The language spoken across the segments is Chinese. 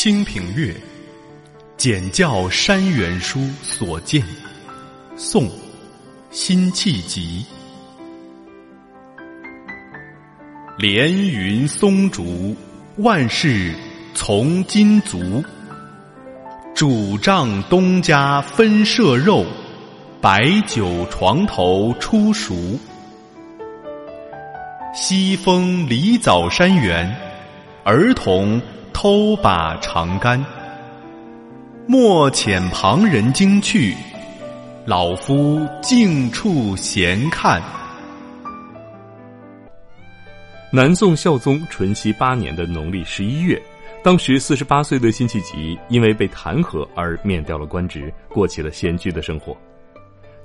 清平乐·简教山原书所见，宋·辛弃疾。连云松竹，万事从今足。主帐东家分舍肉，白酒床头初熟。西风梨枣山原，儿童偷把长杆。莫遣旁人惊去，老夫静处闲看。南宋孝宗淳熙八年的农历十一月，当时四十八岁的辛弃疾因为被弹劾而免掉了官职，过起了闲居的生活。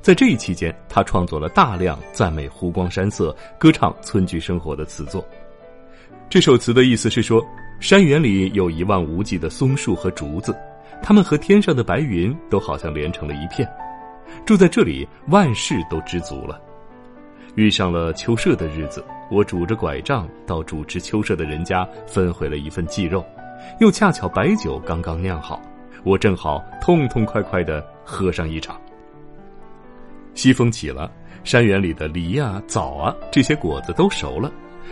在这一期间，他创作了大量赞美湖光山色、歌唱村居生活的词作。这首词的意思是说，山园里有一望无际的松树和竹子，它们和天上的白云都好像连成了一片。住在这里，万事都知足了。遇上了秋社的日子，我拄着拐杖到主持秋社的人家分回了一份祭肉，又恰巧白酒刚刚酿好，我正好痛痛快快的喝上一场。西风起了，山园里的梨啊、枣啊这些果子都熟了，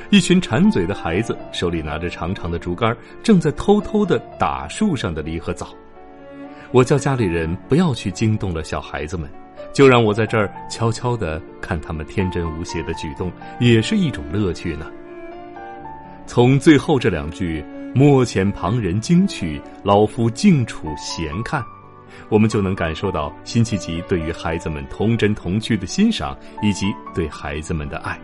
一群馋嘴的孩子手里拿着长长的竹竿，正在偷偷的打树上的梨和枣。我叫家里人不要去惊动了小孩子们。就让我在这儿悄悄的看他们天真无邪的举动，也是一种乐趣呢。从最后这两句“莫遣旁人惊去，老夫静处闲看”，我们就能感受到辛弃疾对于孩子们童真童趣的欣赏，以及对孩子们的爱。